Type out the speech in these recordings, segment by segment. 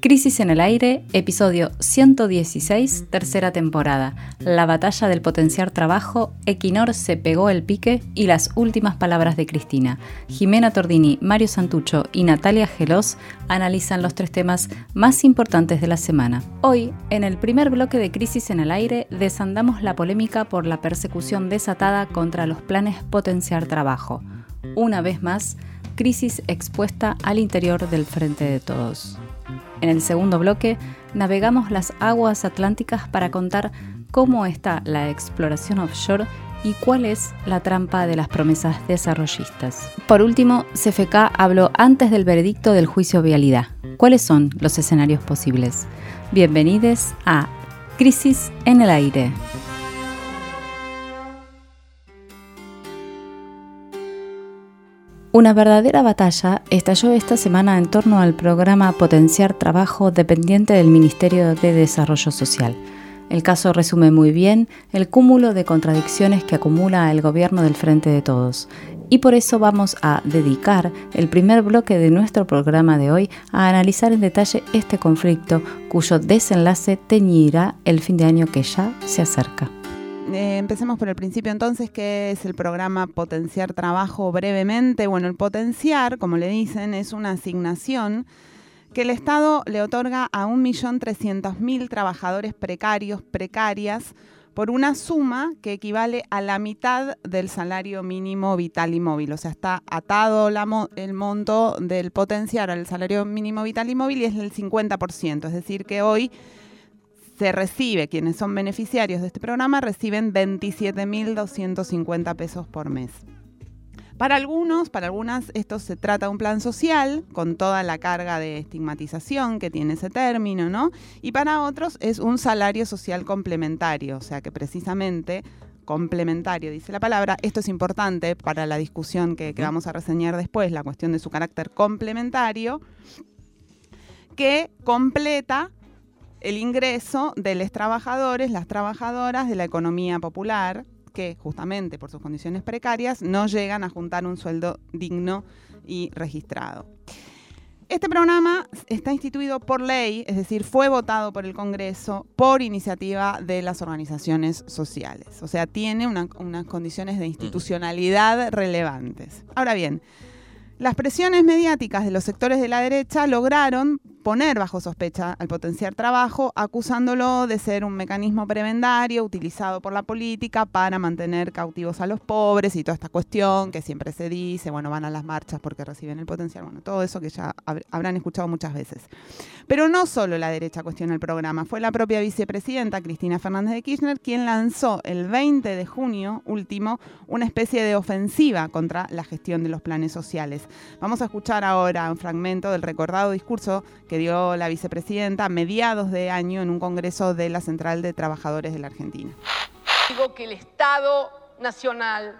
Crisis en el Aire, episodio 116, tercera temporada. La batalla del potenciar trabajo, Equinor se pegó el pique y las últimas palabras de Cristina. Jimena Tordini, Mario Santucho y Natalia Gelos analizan los tres temas más importantes de la semana. Hoy, en el primer bloque de Crisis en el Aire, desandamos la polémica por la persecución desatada contra los planes potenciar trabajo. Una vez más, crisis expuesta al interior del Frente de Todos. En el segundo bloque, navegamos las aguas atlánticas para contar cómo está la exploración offshore y cuál es la trampa de las promesas desarrollistas. Por último, CFK habló antes del veredicto del juicio vialidad. ¿Cuáles son los escenarios posibles? Bienvenidos a Crisis en el Aire. Una verdadera batalla estalló esta semana en torno al programa Potenciar Trabajo dependiente del Ministerio de Desarrollo Social. El caso resume muy bien el cúmulo de contradicciones que acumula el gobierno del Frente de Todos. Y por eso vamos a dedicar el primer bloque de nuestro programa de hoy a analizar en detalle este conflicto cuyo desenlace teñirá el fin de año que ya se acerca. Eh, empecemos por el principio entonces, que es el programa Potenciar Trabajo brevemente. Bueno, el potenciar, como le dicen, es una asignación que el Estado le otorga a 1.300.000 trabajadores precarios, precarias, por una suma que equivale a la mitad del salario mínimo vital y móvil. O sea, está atado el monto del potenciar al salario mínimo vital y móvil y es el 50%. Es decir, que hoy se recibe, quienes son beneficiarios de este programa, reciben 27.250 pesos por mes. Para algunos, para algunas, esto se trata de un plan social con toda la carga de estigmatización que tiene ese término, ¿no? Y para otros es un salario social complementario, o sea que precisamente complementario, dice la palabra. Esto es importante para la discusión que, que vamos a reseñar después, la cuestión de su carácter complementario, que completa el ingreso de los trabajadores, las trabajadoras de la economía popular, que justamente por sus condiciones precarias no llegan a juntar un sueldo digno y registrado. Este programa está instituido por ley, es decir, fue votado por el Congreso por iniciativa de las organizaciones sociales. O sea, tiene unas condiciones de institucionalidad relevantes. Ahora bien, las presiones mediáticas de los sectores de la derecha lograron poner bajo sospecha al potenciar trabajo, acusándolo de ser un mecanismo prebendario utilizado por la política para mantener cautivos a los pobres y toda esta cuestión que siempre se dice, bueno, van a las marchas porque reciben el potencial, bueno, todo eso que ya habrán escuchado muchas veces. Pero no solo la derecha cuestiona el programa, fue la propia vicepresidenta Cristina Fernández de Kirchner quien lanzó el 20 de junio último una especie de ofensiva contra la gestión de los planes sociales. Vamos a escuchar ahora un fragmento del recordado discurso que dio la vicepresidenta a mediados de año en un congreso de la Central de Trabajadores de la Argentina. Digo que el Estado Nacional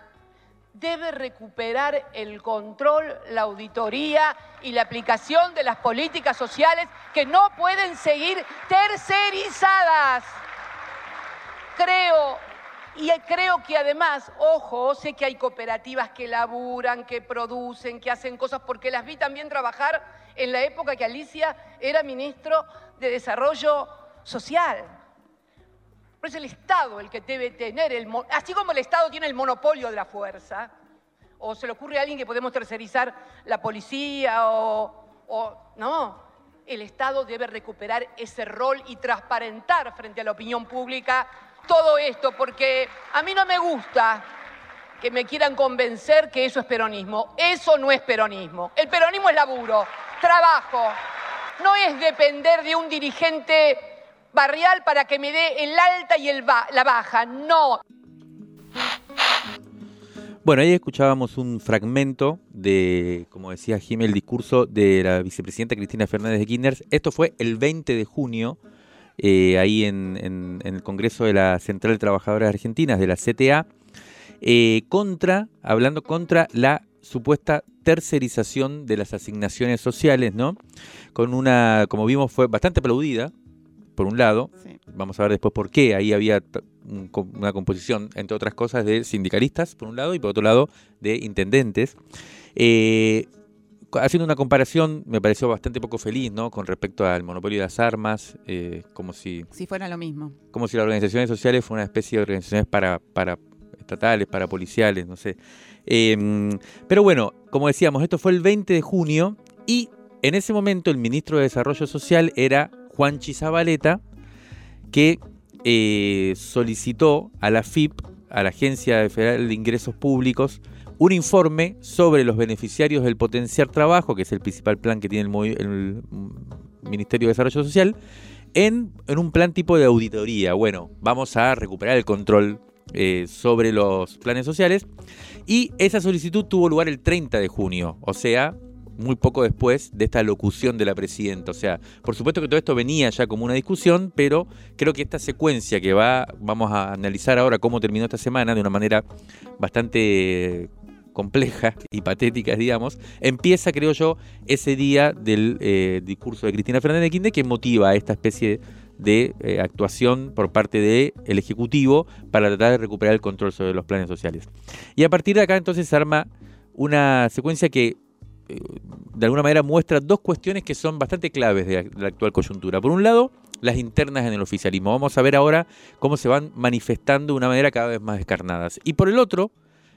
debe recuperar el control, la auditoría y la aplicación de las políticas sociales que no pueden seguir tercerizadas. Creo y creo que además, ojo, sé que hay cooperativas que laburan, que producen, que hacen cosas, porque las vi también trabajar en la época que Alicia era ministro de Desarrollo Social. Pero es el Estado el que debe tener, el, así como el Estado tiene el monopolio de la fuerza, o se le ocurre a alguien que podemos tercerizar la policía, o, o no, el Estado debe recuperar ese rol y transparentar frente a la opinión pública todo esto, porque a mí no me gusta que me quieran convencer que eso es peronismo. Eso no es peronismo. El peronismo es laburo, trabajo. No es depender de un dirigente barrial para que me dé el alta y el la baja. No. Bueno, ahí escuchábamos un fragmento de, como decía Jimmy, el discurso de la vicepresidenta Cristina Fernández de Kirchner. Esto fue el 20 de junio, eh, ahí en, el Congreso de la Central de Trabajadoras Argentinas, de la CTA, eh, contra, hablando contra la supuesta tercerización de las asignaciones sociales, ¿no? Con una, como vimos, fue bastante aplaudida, por un lado. Vamos a ver después por qué. Ahí había una composición, entre otras cosas, de sindicalistas, por un lado, y por otro lado, de intendentes. Eh, haciendo una comparación, me pareció bastante poco feliz, ¿no? Con respecto al monopolio de las armas, eh, como si... Si fuera lo mismo. Como si las organizaciones sociales fueran una especie de organizaciones para, para estatales, para policiales, no sé. Em, pero bueno, como decíamos, esto fue el 20 de junio y en ese momento el ministro de Desarrollo Social era Juan Chizabaleta, que eh, solicitó a la FIP, a la Agencia Federal de Ingresos Públicos, un informe sobre los beneficiarios del potenciar trabajo, que es el principal plan que tiene el, Ministerio de Desarrollo Social, en, un plan tipo de auditoría. Bueno, vamos a recuperar el control eh, sobre los planes sociales. Y esa solicitud tuvo lugar el 30 de junio, o sea, muy poco después de esta locución de la presidenta. O sea, por supuesto que todo esto venía ya como una discusión, pero creo que esta secuencia que va, vamos a analizar ahora cómo terminó esta semana de una manera bastante compleja y patética, digamos, empieza, creo yo, ese día del eh, discurso de Cristina Fernández de Kirchner que motiva esta especie de eh, actuación por parte del Ejecutivo para tratar de recuperar el control sobre los planes sociales. Y a partir de acá entonces se arma una secuencia que eh, de alguna manera muestra dos cuestiones que son bastante claves de la actual coyuntura. Por un lado, las internas en el oficialismo. Vamos a ver ahora cómo se van manifestando de una manera cada vez más descarnadas. Y por el otro,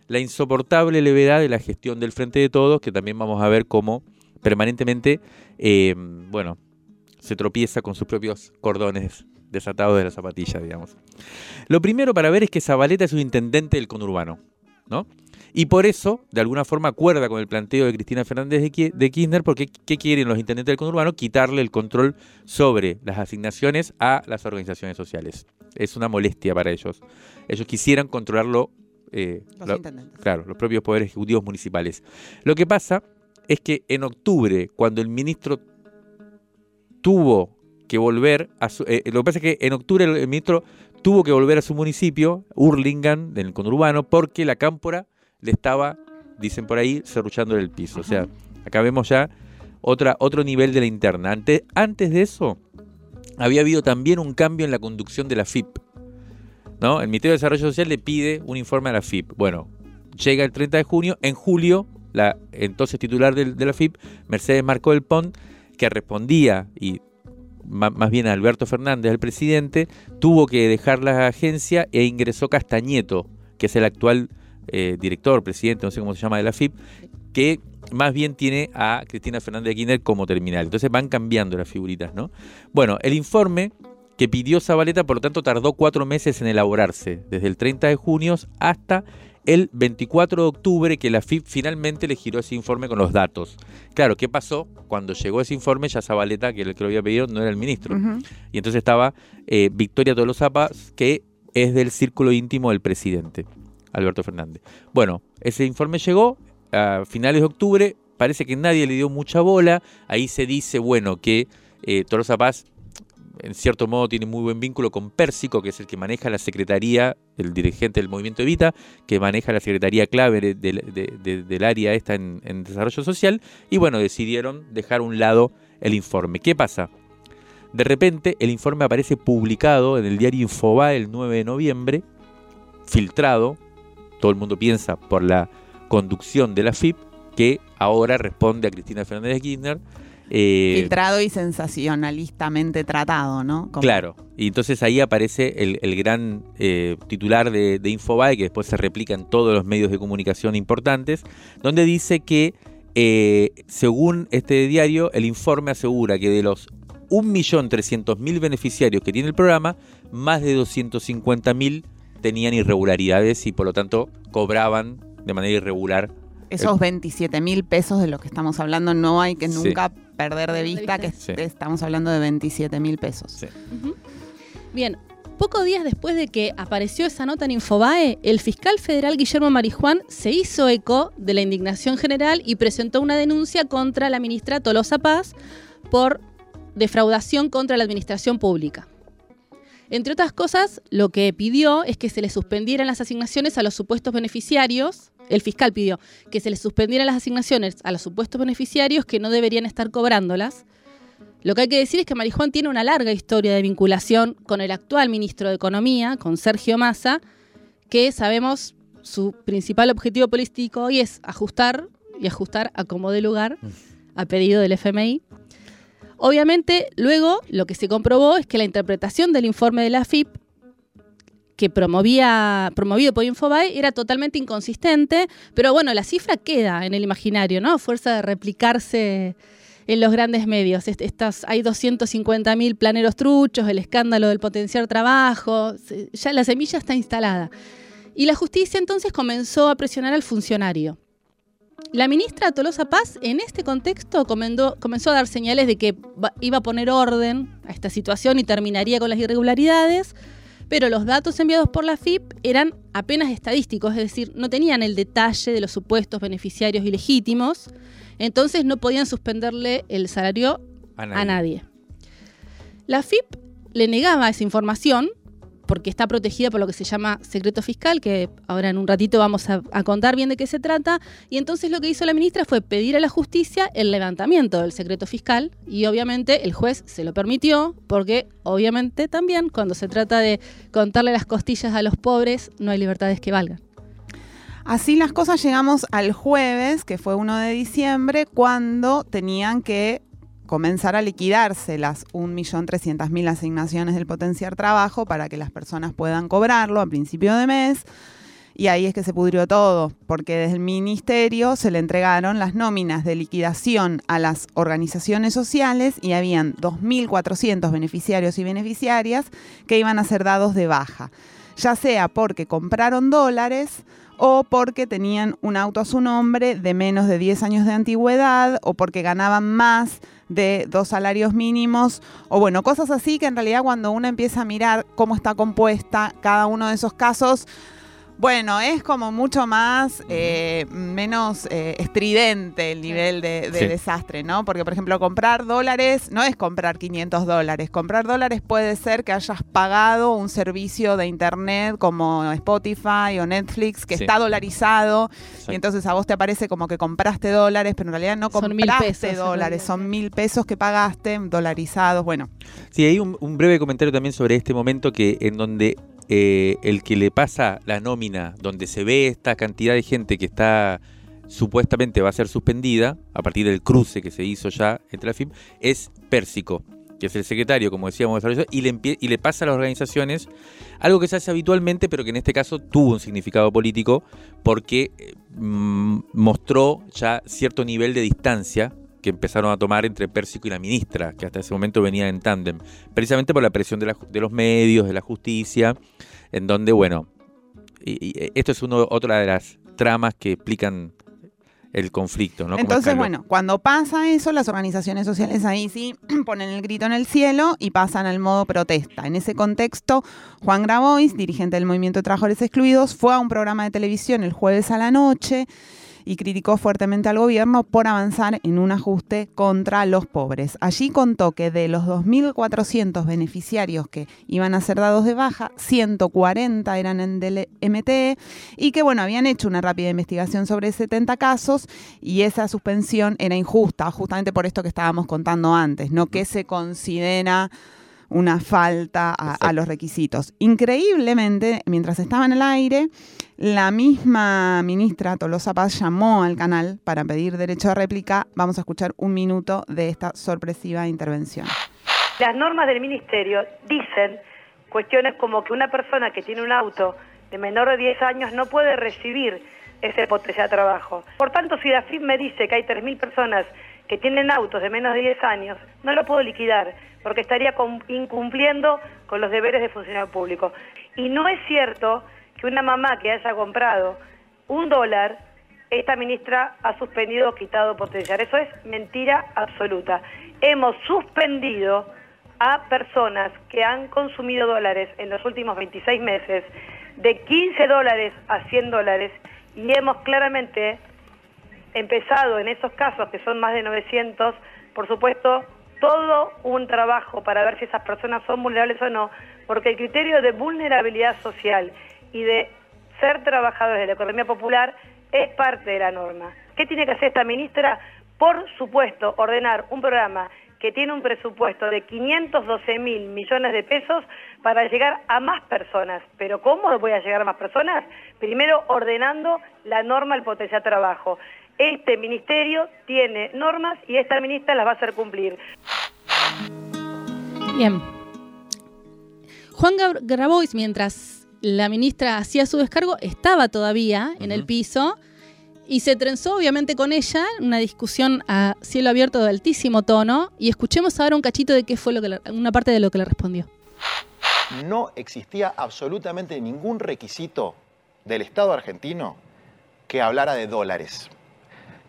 la insoportable levedad de la gestión del Frente de Todos, que también vamos a ver cómo permanentemente, eh, bueno, se tropieza con sus propios cordones desatados de la zapatilla, digamos. Lo primero para ver es que Zabaleta es un intendente del conurbano, ¿no? Y por eso, de alguna forma, acuerda con el planteo de Cristina Fernández de Kirchner, porque ¿qué quieren los intendentes del conurbano? Quitarle el control sobre las asignaciones a las organizaciones sociales. Es una molestia para ellos. Ellos quisieran controlarlo eh, los Claro, los propios poderes ejecutivos municipales. Lo que pasa es que en octubre, cuando el ministro tuvo que volver a su... Eh, lo que pasa es que en octubre el, ministro tuvo que volver a su municipio, Urlingan, en el conurbano, porque la cámpora le estaba, dicen por ahí, cerruchando el piso. O sea, acá vemos ya otra, otro nivel de la interna. Antes, antes de eso, había habido también un cambio en la conducción de la FIP. ¿no? El Ministerio de Desarrollo Social le pide un informe a la FIP. Bueno, llega el 30 de junio, en julio, la entonces titular de, la FIP, Mercedes Marcó del Pont, que respondía, y más bien Alberto Fernández, el presidente, tuvo que dejar la agencia e ingresó Castañeto, que es el actual eh, director, presidente, no sé cómo se llama, de la FIP, que más bien tiene a Cristina Fernández de Kirchner como terminal. Entonces van cambiando las figuritas, ¿no? Bueno, el informe que pidió Zabaleta, por lo tanto, tardó cuatro meses en elaborarse, desde el 30 de junio hasta el 24 de octubre que la FIP finalmente le giró ese informe con los datos. Claro, ¿qué pasó? Cuando llegó ese informe, ya Zabaleta, que el que lo había pedido, no era el ministro. Y entonces estaba eh, Victoria Tolosa que es del círculo íntimo del presidente, Alberto Fernández. Bueno, ese informe llegó a finales de octubre, parece que nadie le dio mucha bola, ahí se dice, bueno, que eh, Tolosa Paz en cierto modo tiene muy buen vínculo con Pérsico, que es el que maneja la secretaría, el dirigente del movimiento Evita, que maneja la secretaría clave del área esta en, desarrollo social, y bueno, decidieron dejar a un lado el informe. ¿Qué pasa? De repente el informe aparece publicado en el diario Infobae el 9 de noviembre, filtrado, todo el mundo piensa por la conducción de la FIP, que ahora responde a Cristina Fernández de Kirchner, eh, Filtrado y sensacionalistamente tratado, ¿no? Claro, y entonces ahí aparece el, gran eh, titular de, Infobae, que después se replica en todos los medios de comunicación importantes, donde dice que, eh, según este diario, el informe asegura que de los 1.300.000 beneficiarios que tiene el programa, más de 250.000 tenían irregularidades y por lo tanto cobraban de manera irregular esos 27 mil pesos de los que estamos hablando no hay que nunca perder de vista que estamos hablando de 27 mil pesos. Bien, Pocos días después de que apareció esa nota en Infobae, el fiscal federal Guillermo Marijuán se hizo eco de la indignación general y presentó una denuncia contra la ministra Tolosa Paz por defraudación contra la administración pública. Entre otras cosas, lo que pidió es que se le suspendieran las asignaciones a los supuestos beneficiarios el fiscal pidió que se les suspendieran las asignaciones a los supuestos beneficiarios que no deberían estar cobrándolas. Lo que hay que decir es que Marijuán tiene una larga historia de vinculación con el actual ministro de Economía, con Sergio Massa, que sabemos su principal objetivo político hoy es ajustar y ajustar a como de lugar a pedido del FMI. Obviamente, luego lo que se comprobó es que la interpretación del informe de la AFIP que promovía, promovido por Infobae era totalmente inconsistente, pero bueno, la cifra queda en el imaginario, ¿no? Fuerza de replicarse en los grandes medios. Estas, hay 250.000 planeros truchos, el escándalo del potenciar trabajo, ya la semilla está instalada. Y la justicia entonces comenzó a presionar al funcionario. La ministra Tolosa Paz en este contexto comenzó a dar señales de que iba a poner orden a esta situación y terminaría con las irregularidades, pero los datos enviados por la FIP eran apenas estadísticos, es decir, no tenían el detalle de los supuestos beneficiarios ilegítimos, entonces no podían suspenderle el salario a nadie. A nadie. La FIP le negaba esa información porque está protegida por lo que se llama secreto fiscal, que ahora en un ratito vamos a, contar bien de qué se trata. Y entonces lo que hizo la ministra fue pedir a la justicia el levantamiento del secreto fiscal y obviamente el juez se lo permitió porque obviamente también cuando se trata de contarle las costillas a los pobres no hay libertades que valgan. Así las cosas llegamos al jueves, que fue 1 de diciembre, cuando tenían que comenzar a liquidarse las 1.300.000 asignaciones del potenciar trabajo para que las personas puedan cobrarlo a principio de mes. Y ahí es que se pudrió todo, porque desde el ministerio se le entregaron las nóminas de liquidación a las organizaciones sociales y habían 2.400 beneficiarios y beneficiarias que iban a ser dados de baja, ya sea porque compraron dólares, o porque tenían un auto a su nombre de menos de 10 años de antigüedad o porque ganaban más de dos salarios mínimos o bueno, cosas así que en realidad cuando uno empieza a mirar cómo está compuesta cada uno de esos casos, bueno, es como mucho más, eh, menos eh, estridente el nivel de, desastre, ¿no? Porque, por ejemplo, comprar dólares no es comprar 500 dólares. Comprar dólares puede ser que hayas pagado un servicio de Internet como Spotify o Netflix que está dolarizado y entonces a vos te aparece como que compraste dólares, pero en realidad no compraste dólares, son mil pesos que pagaste dolarizados, bueno. Sí, hay un breve comentario también sobre este momento que en donde eh, el que le pasa la nómina donde se ve esta cantidad de gente que está supuestamente va a ser suspendida a partir del cruce que se hizo ya entre la FIM, es Pérsico, que es el secretario, como decíamos, de y le, y le pasa a las organizaciones algo que se hace habitualmente, pero que en este caso tuvo un significado político porque eh, mm, mostró ya cierto nivel de distancia que empezaron a tomar entre Pérsico y la ministra, que hasta ese momento venía en tándem, precisamente por la presión de, los medios, de la justicia, en donde, bueno, y, esto es uno, otra de las tramas que explican el conflicto. ¿no? Entonces, bueno, cuando pasa eso, las organizaciones sociales ahí sí ponen el grito en el cielo y pasan al modo protesta. En ese contexto, Juan Grabois, dirigente del Movimiento de Trabajadores Excluidos, fue a un programa de televisión el jueves a la noche y criticó fuertemente al gobierno por avanzar en un ajuste contra los pobres. Allí contó que de los 2.400 beneficiarios que iban a ser dados de baja, 140 eran en del MTE y que bueno, habían hecho una rápida investigación sobre 70 casos y esa suspensión era injusta, justamente por esto que estábamos contando antes, no que se considera una falta a, los requisitos. Increíblemente, mientras estaba en el aire, la misma ministra Tolosa Paz llamó al canal para pedir derecho a réplica. Vamos a escuchar un minuto de esta sorpresiva intervención. Las normas del ministerio dicen cuestiones como que una persona que tiene un auto de menor de 10 años no puede recibir ese potencial de trabajo. Por tanto, si la FIP me dice que hay 3.000 personas que tienen autos de menos de 10 años, no lo puedo liquidar porque estaría incumpliendo con los deberes de funcionario público. Y no es cierto que una mamá que haya comprado un dólar, esta ministra ha suspendido o quitado potencial. Eso es mentira absoluta. Hemos suspendido a personas que han consumido dólares en los últimos 26 meses de 15 dólares a 100 dólares y hemos claramente empezado en esos casos, que son más de 900, por supuesto, todo un trabajo para ver si esas personas son vulnerables o no, porque el criterio de vulnerabilidad social y de ser trabajadores de la economía popular es parte de la norma. ¿Qué tiene que hacer esta ministra? Por supuesto, ordenar un programa que tiene un presupuesto de 512 mil millones de pesos para llegar a más personas. ¿Pero cómo voy a llegar a más personas? Primero ordenando la norma del potencial trabajo. Este ministerio tiene normas y esta ministra las va a hacer cumplir. Bien. Juan Grabois, mientras la ministra hacía su descargo, estaba todavía en el piso y se trenzó obviamente con ella una discusión a cielo abierto de altísimo tono y escuchemos ahora un cachito de qué fue lo que una parte de lo que le respondió. No existía absolutamente ningún requisito del Estado argentino que hablara de dólares.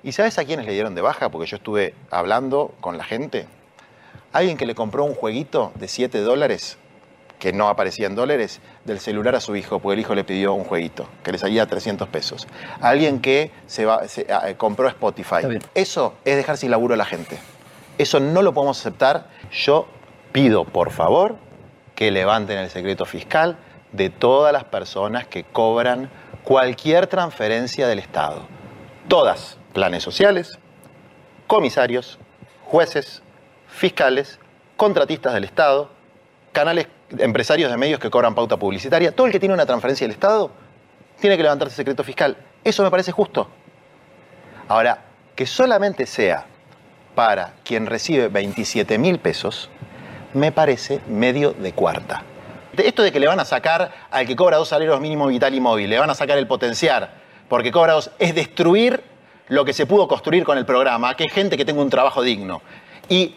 ¿Y sabes a quiénes le dieron de baja? Porque yo estuve hablando con la gente. Alguien que le compró un jueguito de 7 dólares, que no aparecía en dólares, del celular a su hijo, porque el hijo le pidió un jueguito, que le salía 300 pesos. Alguien que se, va, ah, compró Spotify. Eso es dejar sin laburo a la gente. Eso no lo podemos aceptar. Yo pido, por favor, que levanten el secreto fiscal de todas las personas que cobran cualquier transferencia del Estado. Todas, planes sociales, comisarios, jueces, fiscales, contratistas del Estado, canales, empresarios de medios que cobran pauta publicitaria, todo el que tiene una transferencia del Estado tiene que levantarse secreto fiscal. Eso me parece justo. Ahora, que solamente sea para quien recibe 27 mil pesos, me parece medio de cuarta. Esto de que le van a sacar al que cobra dos salarios mínimos vital y móvil, le van a sacar el potenciar, porque cobra dos, es destruir lo que se pudo construir con el programa, que es gente que tenga un trabajo digno. Y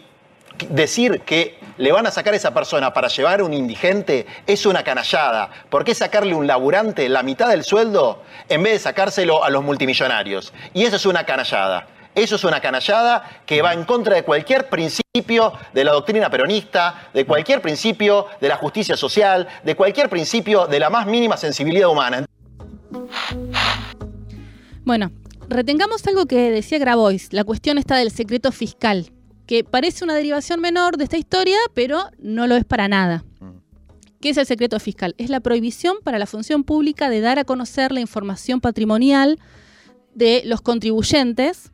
decir que le van a sacar a esa persona para llevar un indigente es una canallada. ¿Por qué sacarle un laburante la mitad del sueldo en vez de sacárselo a los multimillonarios? Y eso es una canallada. Eso es una canallada que va en contra de cualquier principio de la doctrina peronista, de cualquier principio de la justicia social, de cualquier principio de la más mínima sensibilidad humana. Bueno, retengamos algo que decía Grabois, la cuestión está del secreto fiscal, que parece una derivación menor de esta historia, pero no lo es para nada. ¿Qué es el secreto fiscal? Es la prohibición para la función pública de dar a conocer la información patrimonial de los contribuyentes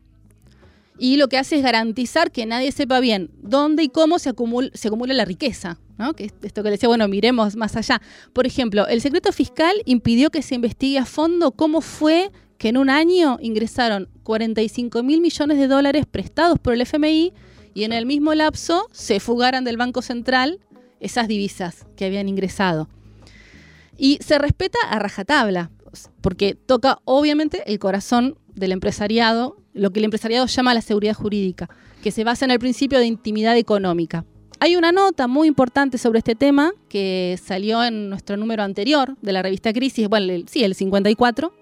y lo que hace es garantizar que nadie sepa bien dónde y cómo se acumula, se acumula la riqueza. ¿no? Que esto que le decía, bueno, miremos más allá. Por ejemplo, el secreto fiscal impidió que se investigue a fondo cómo fue que en un año ingresaron 45 mil millones de dólares prestados por el FMI y en el mismo lapso se fugaran del Banco Central esas divisas que habían ingresado. Y se respeta a rajatabla, porque toca obviamente el corazón del empresariado lo que el empresariado llama la seguridad jurídica, que se basa en el principio de intimidad económica. Hay una nota muy importante sobre este tema que salió en nuestro número anterior de la revista Crisis, bueno, sí, el 54,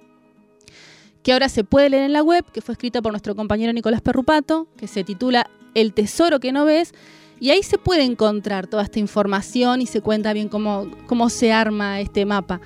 que ahora se puede leer en la web, que fue escrita por nuestro compañero Nicolás Perrupato, que se titula El tesoro que no ves, y ahí se puede encontrar toda esta información y se cuenta bien cómo, cómo se arma este mapa.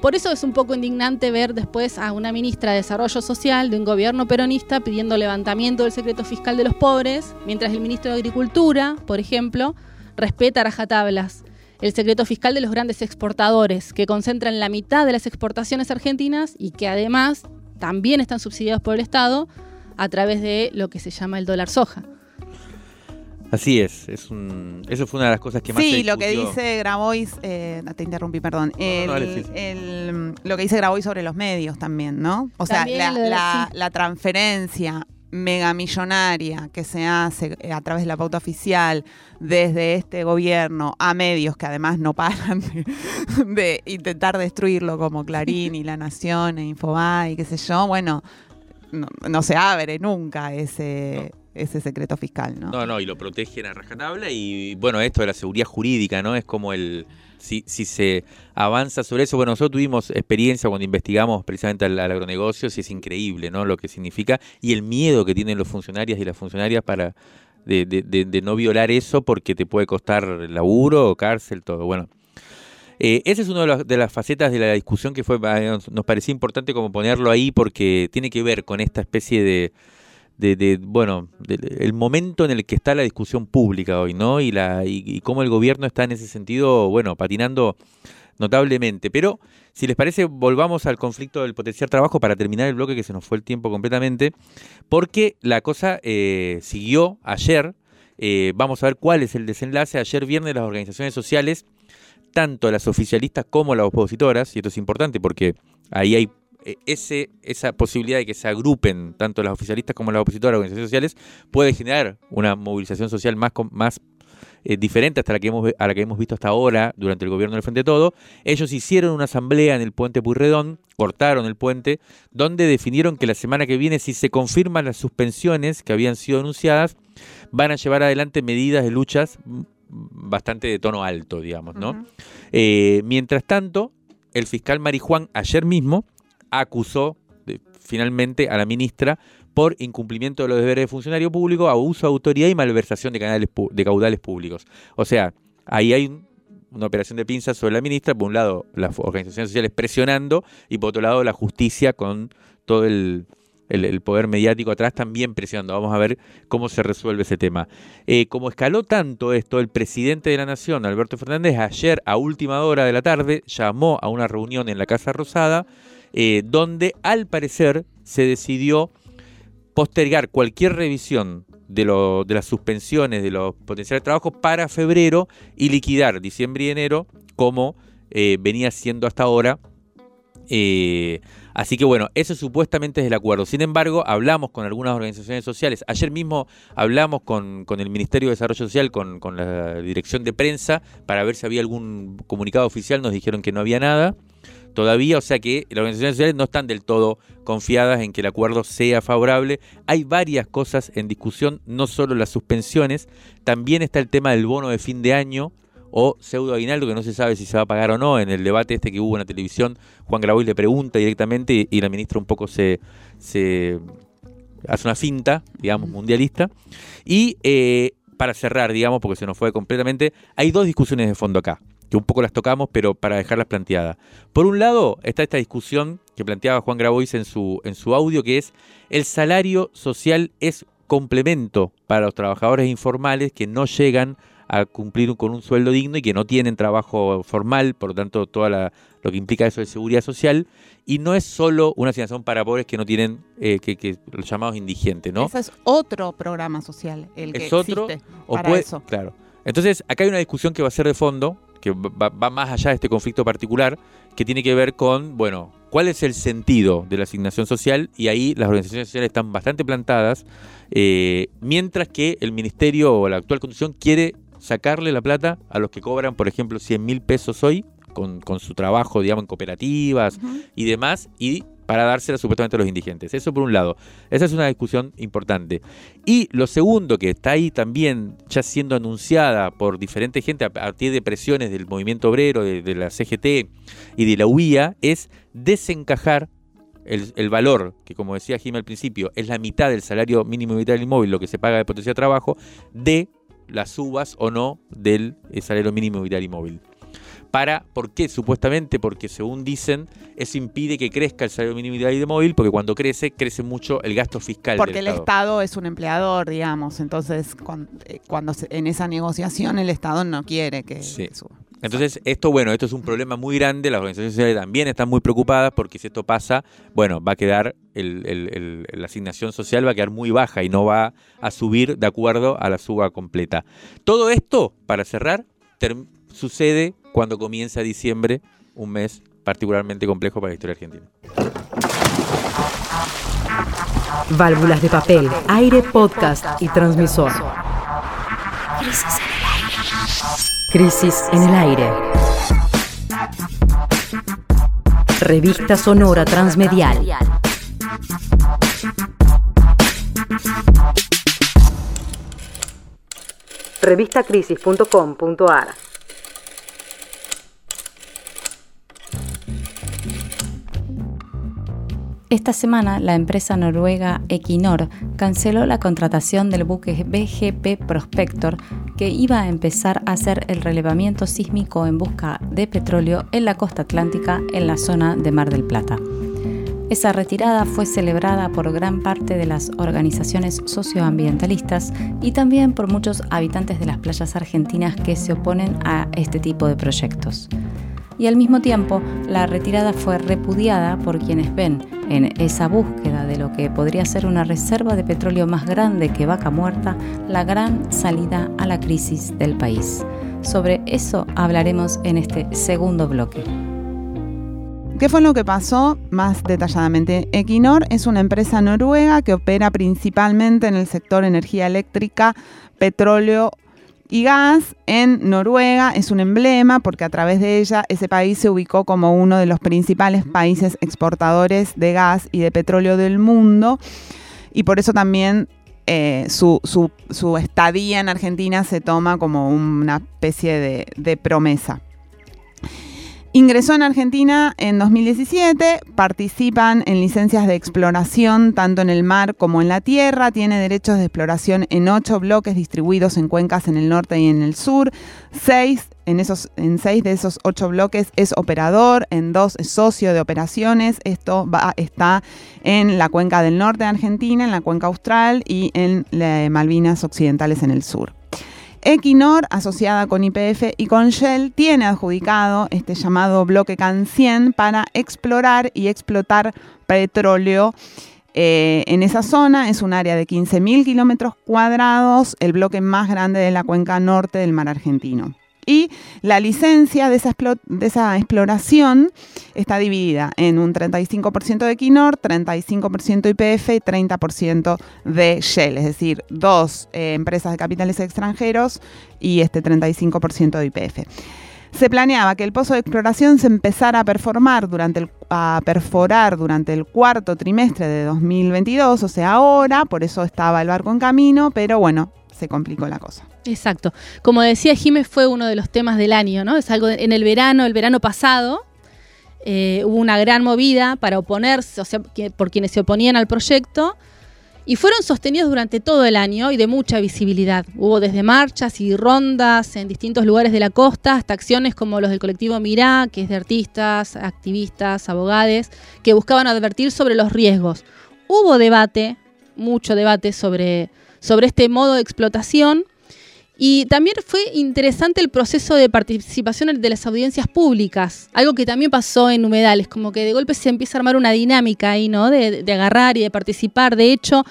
Por eso es un poco indignante ver después a una ministra de Desarrollo Social de un gobierno peronista pidiendo levantamiento del secreto fiscal de los pobres, mientras el ministro de Agricultura, por ejemplo, respeta a rajatablas el secreto fiscal de los grandes exportadores, que concentran la mitad de las exportaciones argentinas y que además también están subsidiados por el Estado a través de lo que se llama el dólar soja. Así es, es un, eso fue una de las cosas que más Sí, lo que dice Grabois, eh, te interrumpí, perdón, lo que dice Grabois sobre los medios también, ¿no? O sea, la, la, transferencia megamillonaria que se hace eh, a través de la pauta oficial desde este gobierno a medios que además no paran de, intentar destruirlo como Clarín y La Nación e Infobae y qué sé yo, bueno, no se abre nunca ese ese secreto fiscal, ¿no? No, no, y lo protegen a rajatabla y bueno, esto de la seguridad jurídica, ¿no? Es como el... Si, si se avanza sobre eso, bueno, nosotros tuvimos experiencia cuando investigamos precisamente al, agronegocio, y es increíble, ¿no? Lo que significa y el miedo que tienen los funcionarios y las funcionarias para de, de, no violar eso porque te puede costar laburo, cárcel, todo. Bueno, eh, esa es una de, de, las facetas de la discusión que fue nos parecía importante como ponerlo ahí porque tiene que ver con esta especie de de, bueno, el momento en el que está la discusión pública hoy, ¿no? Y, la, y, cómo el gobierno está en ese sentido, bueno, patinando notablemente. Pero, si les parece, volvamos al conflicto del potencial trabajo para terminar el bloque que se nos fue el tiempo completamente, porque la cosa eh, siguió ayer. Eh, vamos a ver cuál es el desenlace. Ayer viernes las organizaciones sociales, tanto las oficialistas como las opositoras, y esto es importante porque ahí hay ese, esa posibilidad de que se agrupen tanto las oficialistas como las opositoras, organizaciones sociales, puede generar una movilización social más, más eh, diferente hasta la que hemos, a la que hemos visto hasta ahora durante el gobierno del Frente de Todo. Ellos hicieron una asamblea en el puente Puyredón, cortaron el puente, donde definieron que la semana que viene, si se confirman las suspensiones que habían sido anunciadas, van a llevar adelante medidas de luchas bastante de tono alto, digamos, ¿no? Eh, mientras tanto, el fiscal Marijuán ayer mismo acusó finalmente a la ministra por incumplimiento de los deberes de funcionario público, abuso de autoridad y malversación de, canales de caudales públicos. O sea, ahí hay una operación de pinzas sobre la ministra, por un lado las organizaciones sociales presionando y por otro lado la justicia con todo el, poder mediático atrás también presionando. Vamos a ver cómo se resuelve ese tema. Eh, como escaló tanto esto, el presidente de la Nación, Alberto Fernández, ayer a última hora de la tarde llamó a una reunión en la Casa Rosada, eh, donde al parecer se decidió postergar cualquier revisión de, las suspensiones de los potenciales trabajos para febrero y liquidar diciembre y enero como eh, venía siendo hasta ahora. Eh, así que bueno, eso supuestamente es el acuerdo. Sin embargo, hablamos con algunas organizaciones sociales. Ayer mismo hablamos con, el Ministerio de Desarrollo Social, con la dirección de prensa, para ver si había algún comunicado oficial. Nos dijeron que no había nada todavía, o sea que las organizaciones sociales no están del todo confiadas en que el acuerdo sea favorable. Hay varias cosas en discusión, no solo las suspensiones, también está el tema del bono de fin de año o pseudo aguinaldo que no se sabe si se va a pagar o no. En el debate este que hubo en la televisión, Juan Grabois le pregunta directamente y la ministra un poco se, hace una finta, digamos, mundialista. Y eh, para cerrar, digamos, porque se nos fue completamente, hay dos discusiones de fondo acá que un poco las tocamos, pero para dejarlas planteadas. Por un lado, está esta discusión que planteaba Juan Grabois en su, en su audio, que es el salario social es complemento para los trabajadores informales que no llegan a cumplir con un sueldo digno y que no tienen trabajo formal, por lo tanto, todo lo que implica eso de seguridad social, y no es solo una asignación para pobres que no tienen eh, que, los llamados indigentes, ¿no? Ese es otro programa social, el que es otro, o puede, eso. Claro. Entonces, acá hay una discusión que va a ser de fondo, que va, más allá de este conflicto particular, que tiene que ver con, bueno, cuál es el sentido de la asignación social y ahí las organizaciones sociales están bastante plantadas, eh, mientras que el ministerio o la actual conducción quiere sacarle la plata a los que cobran, por ejemplo, 100 mil pesos hoy con, su trabajo, digamos, en cooperativas y demás, y para dársela supuestamente a los indigentes. Eso por un lado. Esa es una discusión importante. Y lo segundo, que está ahí también ya siendo anunciada por diferente gente a partir de presiones del movimiento obrero, de, la CGT y de la UIA, es desencajar el, valor, que como decía Jim al principio, es la mitad del salario mínimo vital inmóvil, lo que se paga de potencia de trabajo, de las subas o no del eh, salario mínimo vital inmóvil para, ¿por qué? Supuestamente porque según dicen, eso impide que crezca el salario mínimo de móvil, porque cuando crece, crece mucho el gasto fiscal. Porque el Estado. es un empleador, digamos, entonces eh, cuando, en esa negociación el Estado no quiere que, suba. Entonces, esto, bueno, esto es un problema muy grande. Las organizaciones sociales también están muy preocupadas porque si esto pasa, bueno, va a quedar, la asignación social va a quedar muy baja y no va a subir de acuerdo a la suba completa. Todo esto, para cerrar, sucede cuando comienza diciembre, un mes particularmente complejo para la historia argentina. Válvulas de papel, aire, podcast y transmisor. Crisis en el aire. Revista Sonora Transmedial. Revistacrisis.com.ar Esta semana, la empresa noruega Equinor canceló la contratación del buque BGP Prospector que iba a empezar a hacer el relevamiento sísmico en busca de petróleo en la costa atlántica en la zona de Mar del Plata. Esa retirada fue celebrada por gran parte de las organizaciones socioambientalistas y también por muchos habitantes de las playas argentinas que se oponen a este tipo de proyectos y al mismo tiempo la retirada fue repudiada por quienes ven en esa búsqueda de lo que podría ser una reserva de petróleo más grande que vaca muerta la gran salida a la crisis del país. Sobre eso hablaremos en este segundo bloque. ¿Qué fue lo que pasó más detalladamente? Equinor es una empresa noruega que opera principalmente en el sector energía eléctrica, petróleo y gas en Noruega es un emblema porque a través de ella ese país se ubicó como uno de los principales países exportadores de gas y de petróleo del mundo y por eso también eh, su, estadía en Argentina se toma como una especie de promesa. Ingresó en Argentina en 2017, participan en licencias de exploración tanto en el mar como en la tierra, tiene derechos de exploración en ocho bloques distribuidos en cuencas en el norte y en el sur, seis en, esos, en seis de esos ocho bloques es operador, en dos es socio de operaciones. Esto va, está en la cuenca del norte de Argentina, en la cuenca austral y en Malvinas Occidentales en el sur. Equinor, asociada con IPF y con Shell, tiene adjudicado este llamado bloque CAN 100 para explorar y explotar petróleo eh, en esa zona. Es un área de 15.000 kilómetros cuadrados, el bloque más grande de la cuenca norte del mar argentino. Y la licencia de esa, exploración está dividida en un 35% de Equinor, 35% IPF y 30% de Shell, es decir, dos eh, empresas de capitales extranjeros y este 35% de IPF. Se planeaba que el pozo de exploración se empezara a a perforar durante el cuarto trimestre de 2022, o sea, ahora, por eso estaba el barco en camino, pero bueno, se complicó la cosa. Exacto. Como decía Jiménez, fue uno de los temas del año, ¿no? Es algo en el verano, el verano pasado, eh, hubo una gran movida para oponerse, o sea, por quienes se oponían al proyecto, y fueron sostenidos durante todo el año y de mucha visibilidad. Hubo desde marchas y rondas en distintos lugares de la costa hasta acciones como los del colectivo Mirá, que es de artistas, activistas, abogados, que buscaban advertir sobre los riesgos. Hubo debate, mucho debate sobre, sobre este modo de explotación y también fue interesante el proceso de participación de las audiencias públicas, algo que también pasó en Humedales, como que de golpe se empieza a armar una dinámica ahí, ¿no? De, de agarrar y de participar. De hecho,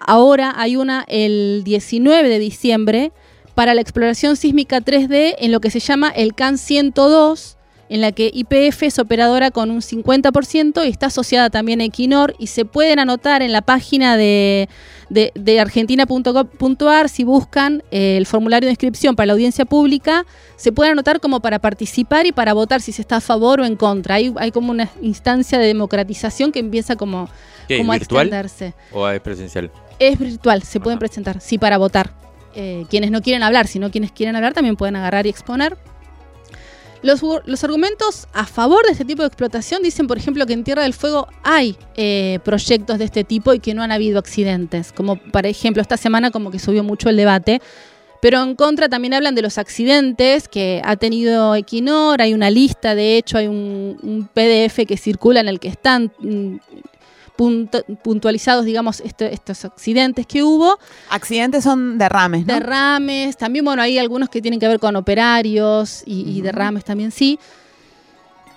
ahora hay una el 19 de diciembre para la exploración sísmica 3D en lo que se llama el CAN 102, en la que IPF es operadora con un 50% y está asociada también a Equinor y se pueden anotar en la página de, de, argentina.gov.ar si buscan eh, el formulario de inscripción para la audiencia pública, se pueden anotar como para participar y para votar si se está a favor o en contra. Hay, hay como una instancia de democratización que empieza como, como a extenderse. ¿O es presencial? Es virtual, se pueden presentar, sí, para votar. Eh, quienes no quieren hablar, si no quienes quieren hablar también pueden agarrar y exponer. Los, argumentos a favor de este tipo de explotación dicen, por ejemplo, que en Tierra del Fuego hay eh, proyectos de este tipo y que no han habido accidentes. Como, por ejemplo, esta semana como que subió mucho el debate. Pero en contra también hablan de los accidentes que ha tenido Equinor. Hay una lista, de hecho, hay un, un PDF que circula en el que están puntualizados, digamos, estos accidentes que hubo. Accidentes son derrames, ¿no? Derrames, también, bueno, hay algunos que tienen que ver con operarios y, derrames también sí.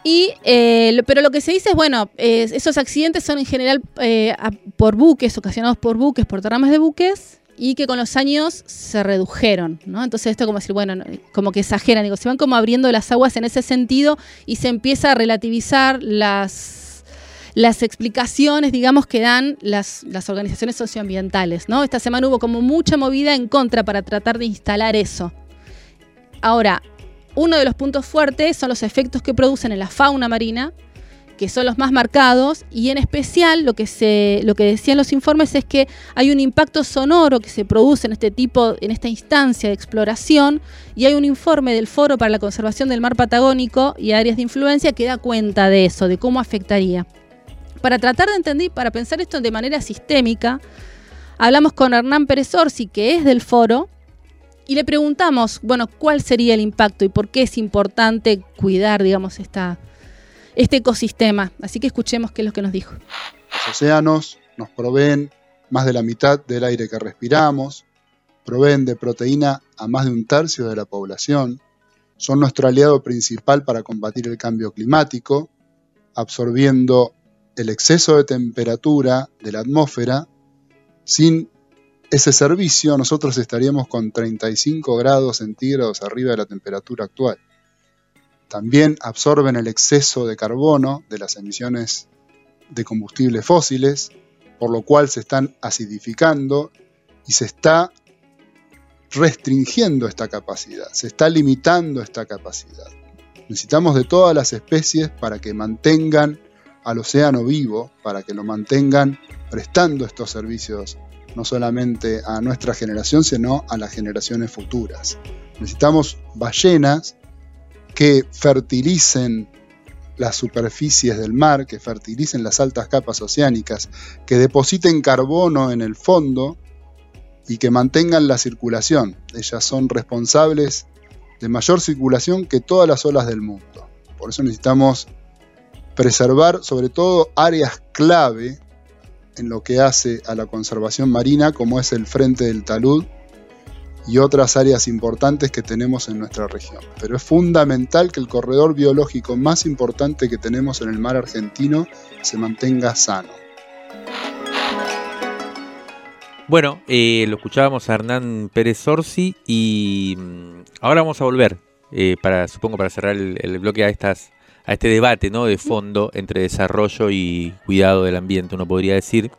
Y, eh, pero lo que se dice es, bueno, esos accidentes son en general eh, por buques, ocasionados por buques, por derrames de buques, y que con los años se redujeron, ¿no? Entonces esto como decir, bueno, como que exageran, digo, se van como abriendo las aguas en ese sentido y se empieza a relativizar las las explicaciones, digamos, que dan las, organizaciones socioambientales. ¿no? Esta semana hubo como mucha movida en contra para tratar de instalar eso. Ahora, uno de los puntos fuertes son los efectos que producen en la fauna marina, que son los más marcados, y en especial lo que, se, lo que decían los informes es que hay un impacto sonoro que se produce en este tipo, en esta instancia de exploración, y hay un informe del Foro para la Conservación del Mar Patagónico y Áreas de Influencia que da cuenta de eso, de cómo afectaría. Para tratar de entender, para pensar esto de manera sistémica, hablamos con Hernán Pérez Orsi, que es del foro, y le preguntamos, bueno, cuál sería el impacto y por qué es importante cuidar, digamos, esta, este ecosistema. Así que escuchemos qué es lo que nos dijo. Los océanos nos proveen más de la mitad del aire que respiramos, proveen de proteína a más de un tercio de la población, son nuestro aliado principal para combatir el cambio climático, absorbiendo el exceso de temperatura de la atmósfera, sin ese servicio nosotros estaríamos con 35 grados centígrados arriba de la temperatura actual. también absorben el exceso de carbono de las emisiones de combustibles fósiles, por lo cual se están acidificando y se está restringiendo esta capacidad, se está limitando esta capacidad. Necesitamos de todas las especies para que mantengan al océano vivo, para que lo mantengan prestando estos servicios no solamente a nuestra generación, sino a las generaciones futuras. Necesitamos ballenas que fertilicen las superficies del mar, que fertilicen las altas capas oceánicas, que depositen carbono en el fondo y que mantengan la circulación. Ellas son responsables de mayor circulación que todas las olas del mundo. Por eso necesitamos preservar sobre todo áreas clave en lo que hace a la conservación marina, como es el frente del talud y otras áreas importantes que tenemos en nuestra región. Pero es fundamental que el corredor biológico más importante que tenemos en el mar argentino se mantenga sano. Bueno, eh, lo escuchábamos a Hernán Pérez Orsi y mm, ahora vamos a volver, eh, para supongo para cerrar el, bloque a estas a este debate ¿no? de fondo entre desarrollo y cuidado del ambiente, uno podría decir.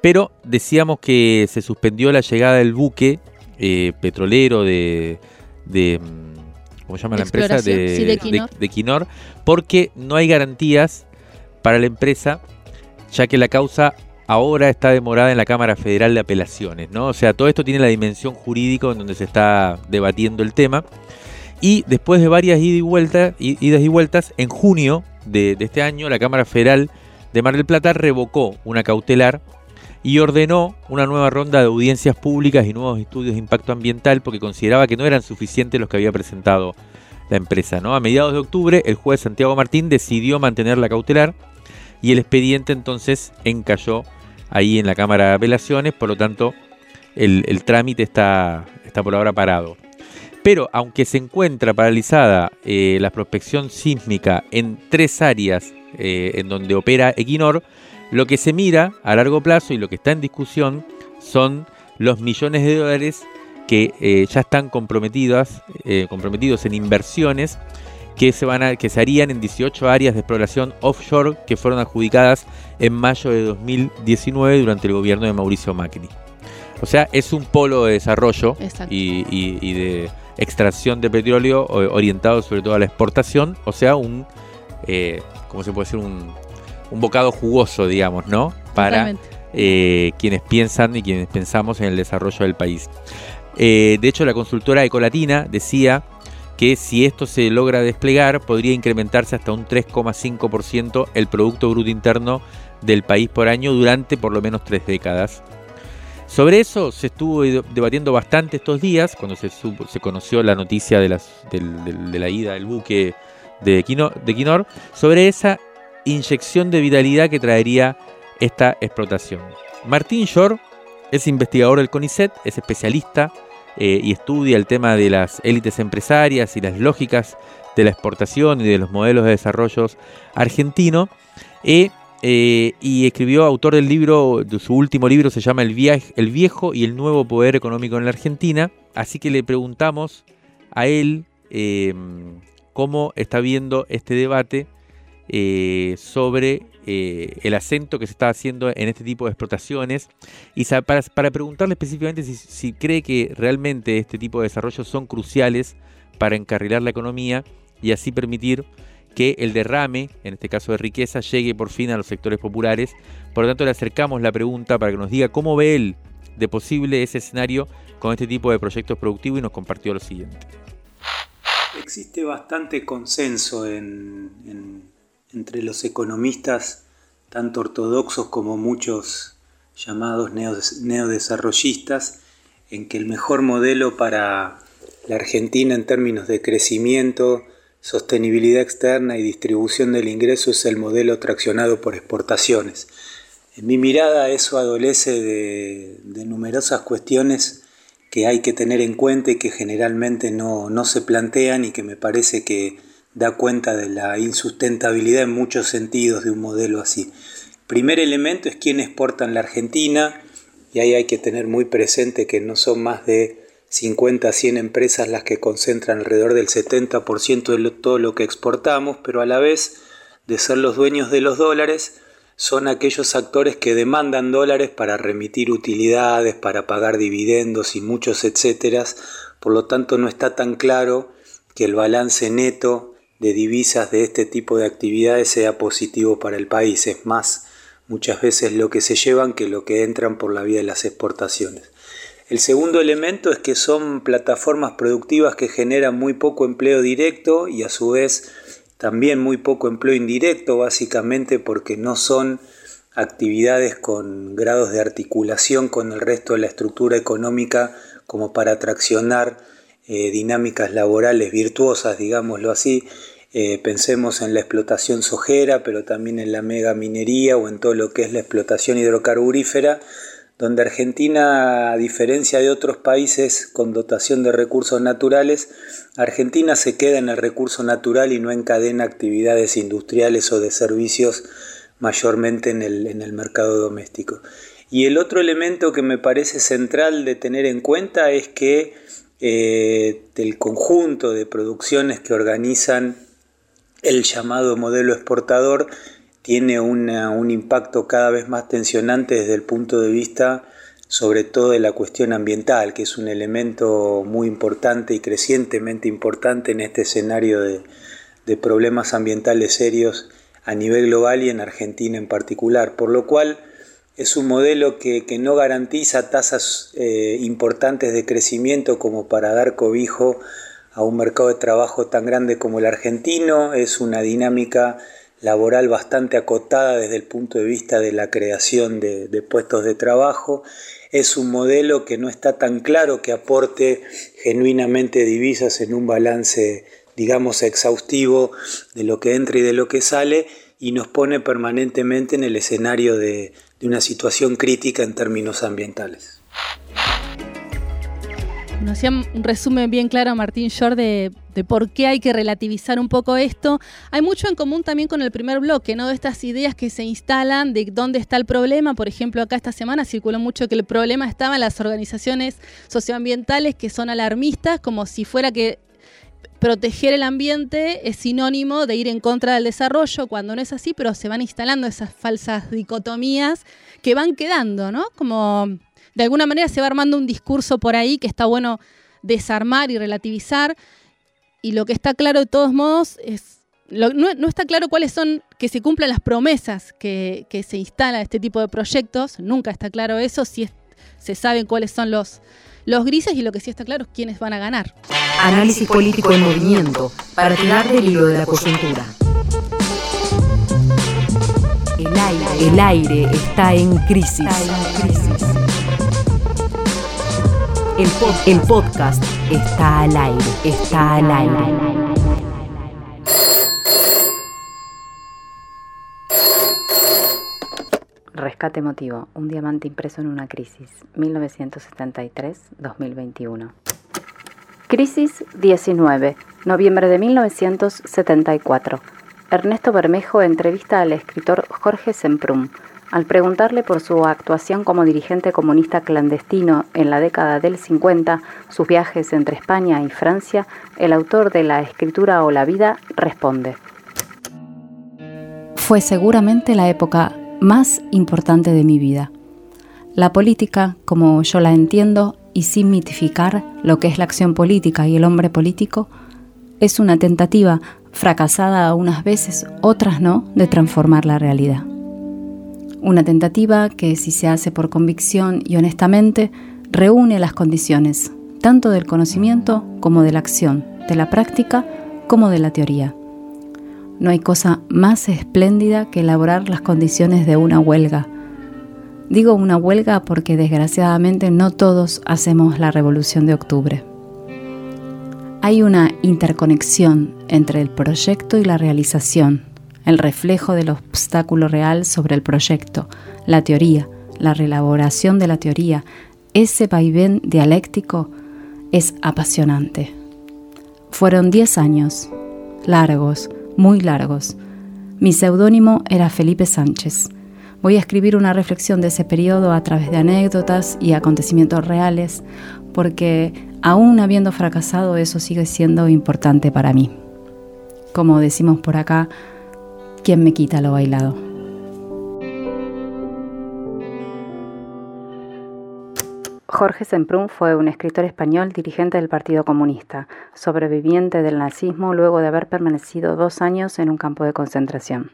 Pero decíamos que se suspendió la llegada del buque eh, petrolero de, de, mm, ¿cómo se llama la empresa? De, de, Quinor. porque no hay garantías para la empresa, ya que la causa ahora está demorada en la Cámara Federal de Apelaciones, ¿no? O sea, todo esto tiene la dimensión jurídica en donde se está debatiendo el tema. Y después de varias idas y vueltas, en junio de, este año, la Cámara Federal de Mar del Plata revocó una cautelar y ordenó una nueva ronda de audiencias públicas y nuevos estudios de impacto ambiental porque consideraba que no eran suficientes los que había presentado la empresa. ¿no? A mediados de octubre, el juez Santiago Martín decidió mantener la cautelar y el expediente entonces encalló ahí en la Cámara de Apelaciones, por lo tanto el, trámite está, está por ahora parado. Pero aunque se encuentra paralizada eh, la prospección sísmica en tres áreas eh, en donde opera Equinor, lo que se mira a largo plazo y lo que está en discusión son los millones de dólares que eh, ya están comprometidas, comprometidos en inversiones que se, van a, que se harían en 18 áreas de exploración offshore que fueron adjudicadas en mayo de 2019 durante el gobierno de Mauricio Macri. O sea, es un polo de desarrollo y, de extracción de petróleo orientado sobre todo a la exportación, o sea, un, eh, ¿cómo se puede decir? Un, un bocado jugoso, digamos, ¿no? Para eh, quienes piensan y quienes pensamos en el desarrollo del país. Eh, de hecho, la consultora Ecolatina decía que si esto se logra desplegar, podría incrementarse hasta un 3,5% el Producto Bruto Interno del país por año durante por lo menos tres décadas. Sobre eso se estuvo debatiendo bastante estos días, cuando se, se conoció la noticia de, de, la ida del buque de de Quinor. Sobre esa inyección de vitalidad que traería esta explotación. Martín Shore es investigador del CONICET, es especialista eh, y estudia el tema de las élites empresarias y las lógicas de la exportación y de los modelos de desarrollo argentino. Eh, eh, y escribió, autor del libro, de su último libro se llama el, el viejo y el nuevo poder económico en la Argentina. Así que le preguntamos a él cómo está viendo este debate eh, sobre eh, el acento que se está haciendo en este tipo de explotaciones y para, preguntarle específicamente si, cree que realmente este tipo de desarrollos son cruciales para encarrilar la economía y así permitir que el derrame, en este caso de riqueza, llegue por fin a los sectores populares. Por lo tanto, le acercamos la pregunta para que nos diga cómo ve él de posible ese escenario con este tipo de proyectos productivos y nos compartió lo siguiente. Existe bastante consenso en entre los economistas, tanto ortodoxos como muchos llamados neodesarrollistas, en que el mejor modelo para la Argentina en términos de crecimiento, sostenibilidad externa y distribución del ingreso es el modelo traccionado por exportaciones. En mi mirada eso adolece de, numerosas cuestiones que hay que tener en cuenta y que generalmente no, no se plantean y que me parece que da cuenta de la insustentabilidad en muchos sentidos de un modelo así. Primer elemento es quién exporta en la Argentina, y ahí hay que tener muy presente que no son más de 50 a 100 empresas las que concentran alrededor del 70% de todo lo que exportamos, pero a la vez de ser los dueños de los dólares, son aquellos actores que demandan dólares para remitir utilidades, para pagar dividendos y muchos etcétera. Por lo tanto, no está tan claro que el balance neto de divisas de este tipo de actividades sea positivo para el país. Es más, muchas veces lo que se llevan que lo que entran por la vía de las exportaciones. El segundo elemento es que son plataformas productivas que generan muy poco empleo directo y a su vez también muy poco empleo indirecto, básicamente porque no son actividades con grados de articulación con el resto de la estructura económica como para traccionar eh, dinámicas laborales virtuosas, digámoslo así. Eh, pensemos en la explotación sojera, pero también en la mega minería o en todo lo que es la explotación hidrocarburífera, donde Argentina, a diferencia de otros países con dotación de recursos naturales, Argentina se queda en el recurso natural y no encadena actividades industriales o de servicios mayormente en el, mercado doméstico. Y el otro elemento que me parece central de tener en cuenta es que eh, del conjunto de producciones que organizan el llamado modelo exportador, tiene un impacto cada vez más tensionante desde el punto de vista sobre todo de la cuestión ambiental, que es un elemento muy importante y crecientemente importante en este escenario de, problemas ambientales serios a nivel global y en Argentina en particular, por lo cual es un modelo que, no garantiza tasas eh, importantes de crecimiento como para dar cobijo a un mercado de trabajo tan grande como el argentino, es una dinámica laboral bastante acotada desde el punto de vista de la creación de, puestos de trabajo. Es un modelo que no está tan claro que aporte genuinamente divisas en un balance, digamos, exhaustivo de lo que entra y de lo que sale y nos pone permanentemente en el escenario de una situación crítica en términos ambientales. Nos hacía un resumen bien claro Martín Shore de, por qué hay que relativizar un poco esto. Hay mucho en común también con el primer bloque, ¿no? De estas ideas que se instalan de dónde está el problema. Por ejemplo, acá esta semana circuló mucho que el problema estaba en las organizaciones socioambientales que son alarmistas, como si fuera que proteger el ambiente es sinónimo de ir en contra del desarrollo, cuando no es así, pero se van instalando esas falsas dicotomías que van quedando, ¿no? Como de alguna manera se va armando un discurso por ahí que está bueno desarmar y relativizar. Y lo que está claro de todos modos es, no, está claro cuáles son, que se cumplan las promesas que, se instalan este tipo de proyectos. Nunca está claro eso, si se saben cuáles son los, los grises y lo que sí está claro es quiénes van a ganar. Análisis político en movimiento para tirar del hilo de la coyuntura. El aire, el aire está en crisis. Está en crisis. El, podcast está al aire, está al aire. Rescate emotivo, un diamante impreso en una crisis, 1973-2021. Crisis 19, noviembre de 1974. Ernesto Bermejo entrevista al escritor Jorge Semprum, al preguntarle por su actuación como dirigente comunista clandestino en la década del 50, sus viajes entre España y Francia, el autor de La escritura o la vida responde. Fue seguramente la época más importante de mi vida. La política, como yo la entiendo, y sin mitificar lo que es la acción política y el hombre político, es una tentativa, fracasada unas veces, otras no, de transformar la realidad. Una tentativa que, si se hace por convicción y honestamente, reúne las condiciones, tanto del conocimiento como de la acción, de la práctica como de la teoría. No hay cosa más espléndida que elaborar las condiciones de una huelga. Digo una huelga porque desgraciadamente no todos hacemos la revolución de octubre. Hay una interconexión entre el proyecto y la realización, el reflejo del obstáculo real sobre el proyecto, la teoría, la reelaboración de la teoría, ese vaivén dialéctico es apasionante. Fueron diez años, largos, muy largos. Mi seudónimo era Felipe Sánchez. Voy a escribir una reflexión de ese periodo a través de anécdotas y acontecimientos reales, porque aún habiendo fracasado eso sigue siendo importante para mí. Como decimos por acá, ¿quién me quita lo bailado? Jorge Semprún fue un escritor español dirigente del Partido Comunista, sobreviviente del nazismo luego de haber permanecido dos años en un campo de concentración.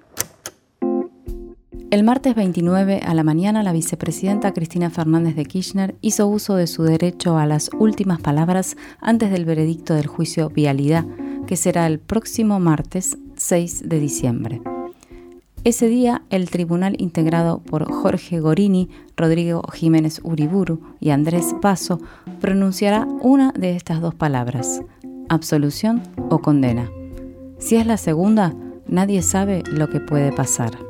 El martes 29 a la mañana, la vicepresidenta Cristina Fernández de Kirchner hizo uso de su derecho a las últimas palabras antes del veredicto del juicio Vialidad, que será el próximo martes 6 de diciembre. Ese día, el tribunal integrado por Jorge Gorini, Rodrigo Jiménez Uriburu y Andrés Paso pronunciará una de estas dos palabras, absolución o condena. Si es la segunda, nadie sabe lo que puede pasar.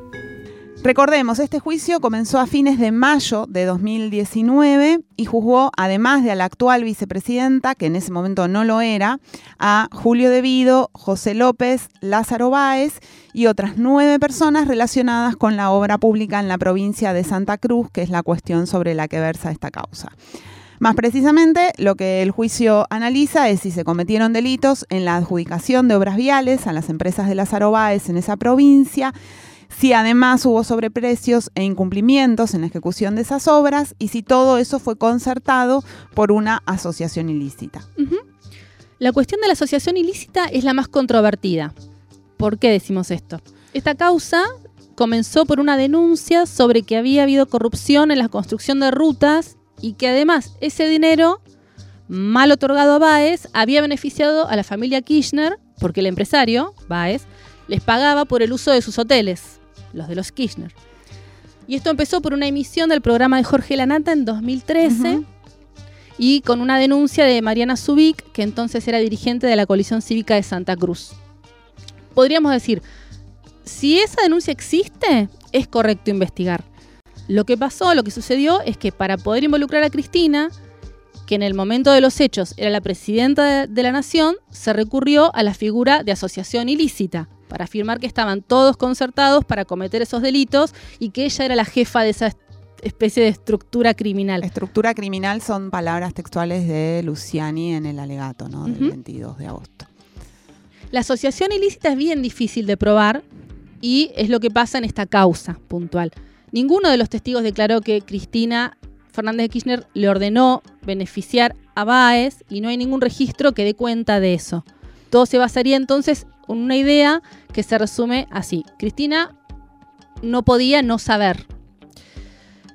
Recordemos, este juicio comenzó a fines de mayo de 2019 y juzgó, además de a la actual vicepresidenta, que en ese momento no lo era, a Julio Devido, José López, Lázaro Báez y otras nueve personas relacionadas con la obra pública en la provincia de Santa Cruz, que es la cuestión sobre la que versa esta causa. Más precisamente, lo que el juicio analiza es si se cometieron delitos en la adjudicación de obras viales a las empresas de Lázaro Báez en esa provincia, si además hubo sobreprecios e incumplimientos en la ejecución de esas obras y si todo eso fue concertado por una asociación ilícita. La cuestión de la asociación ilícita es la más controvertida. ¿Por qué decimos esto? Esta causa comenzó por una denuncia sobre que había habido corrupción en la construcción de rutas y que además ese dinero mal otorgado a Baez había beneficiado a la familia Kirchner porque el empresario, Baez, les pagaba por el uso de sus hoteles los de los Kirchner. Y esto empezó por una emisión del programa de Jorge Lanata en 2013 y con una denuncia de Mariana Zubik, que entonces era dirigente de la coalición cívica de Santa Cruz. Podríamos decir, si esa denuncia existe, es correcto investigar. Lo que pasó, lo que sucedió es que para poder involucrar a Cristina, que en el momento de los hechos era la presidenta de la nación, se recurrió a la figura de asociación ilícita para afirmar que estaban todos concertados para cometer esos delitos y que ella era la jefa de esa especie de estructura criminal. Estructura criminal son palabras textuales de Luciani en el alegato, ¿no? Del 22 de agosto. La asociación ilícita es bien difícil de probar y es lo que pasa en esta causa puntual. Ninguno de los testigos declaró que Cristina Fernández de Kirchner le ordenó beneficiar a Baez y no hay ningún registro que dé cuenta de eso. Todo se basaría entonces en una idea que se resume así. Cristina no podía no saber.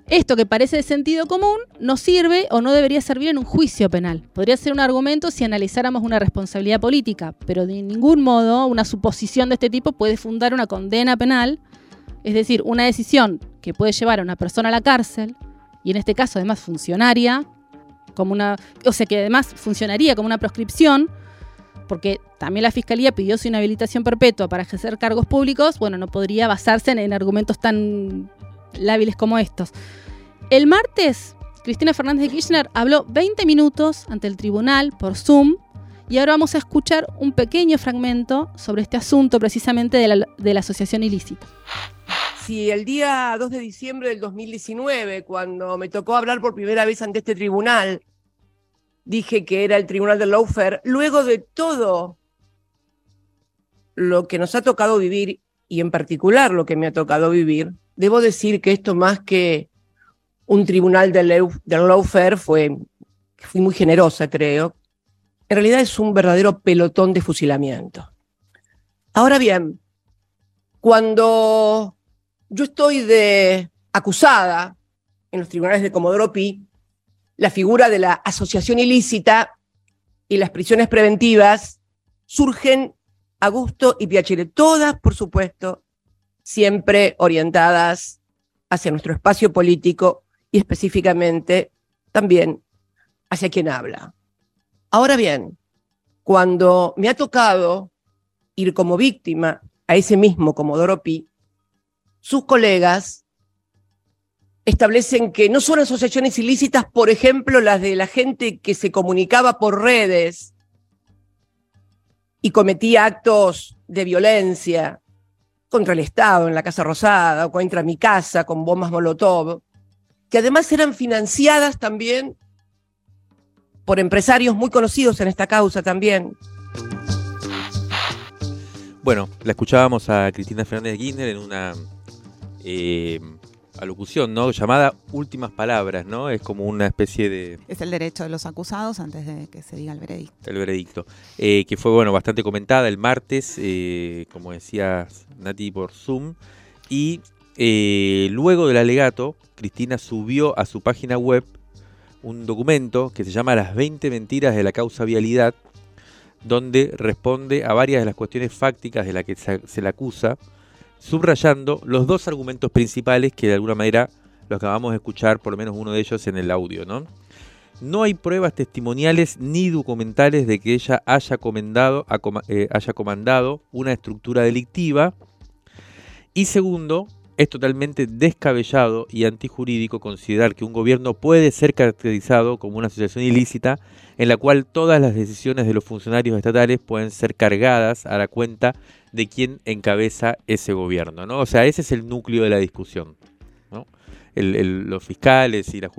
Esto que parece de sentido común no sirve o no debería servir en un juicio penal. Podría ser un argumento si analizáramos una responsabilidad política, pero de ningún modo una suposición de este tipo puede fundar una condena penal, es decir, una decisión que puede llevar a una persona a la cárcel, y en este caso además funcionaria, como una, o sea que además funcionaría como una proscripción, porque también la Fiscalía pidió su inhabilitación perpetua para ejercer cargos públicos, bueno, no podría basarse en, argumentos tan lábiles como estos. El martes, Cristina Fernández de Kirchner habló 20 minutos ante el tribunal por Zoom y ahora vamos a escuchar un pequeño fragmento sobre este asunto precisamente de la, asociación ilícita. Si el día 2 de diciembre del 2019, cuando me tocó hablar por primera vez ante este tribunal, dije que era el tribunal del lawfare, luego de todo lo que nos ha tocado vivir, y en particular lo que me ha tocado vivir, debo decir que esto más que un tribunal del lawfare fue, fui muy generosa, creo, en realidad es un verdadero pelotón de fusilamiento. Ahora bien, cuando yo estoy de acusada en los tribunales de Comodoro Pi, la figura de la asociación ilícita y las prisiones preventivas surgen a gusto y piacere, todas, por supuesto, siempre orientadas hacia nuestro espacio político y específicamente también hacia quien habla. Ahora bien, cuando me ha tocado ir como víctima a ese mismo Comodoro Pi, sus colegas establecen que no son asociaciones ilícitas, por ejemplo, las de la gente que se comunicaba por redes y cometía actos de violencia contra el Estado en la Casa Rosada o contra mi casa con bombas Molotov, que además eran financiadas también por empresarios muy conocidos en esta causa también. Bueno, la escuchábamos a Cristina Fernández de en una eh, alocución, ¿no? Llamada Últimas Palabras, ¿no? Es como una especie de... Es el derecho de los acusados antes de que se diga el veredicto. El veredicto. Eh, que fue, bueno, bastante comentada el martes, eh, como decía Nati por Zoom. Y luego del alegato, Cristina subió a su página web un documento que se llama Las 20 mentiras de la causa vialidad, donde responde a varias de las cuestiones fácticas de las que se, le acusa, subrayando los dos argumentos principales que de alguna manera lo acabamos de escuchar, por lo menos uno de ellos en el audio, ¿no? No hay pruebas testimoniales ni documentales de que ella haya, comendado, eh, haya comandado una estructura delictiva. Y segundo, es totalmente descabellado y antijurídico considerar que un gobierno puede ser caracterizado como una asociación ilícita en la cual todas las decisiones de los funcionarios estatales pueden ser cargadas a la cuenta de quien encabeza ese gobierno. ¿no? O sea, ese es el núcleo de la discusión. los fiscales y, la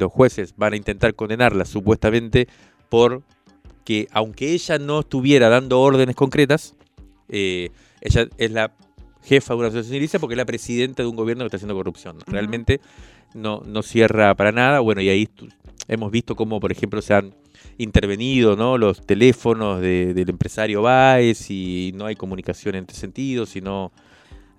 los jueces van a intentar condenarla supuestamente por que aunque ella no estuviera dando órdenes concretas, eh, ella es la jefa de una asociación ilícita porque es la presidenta de un gobierno que está haciendo corrupción. Realmente no, no cierra para nada. Bueno, y ahí hemos visto cómo, por ejemplo, se han intervenido ¿no? los teléfonos del empresario Baez y no hay comunicación en este sentido, sino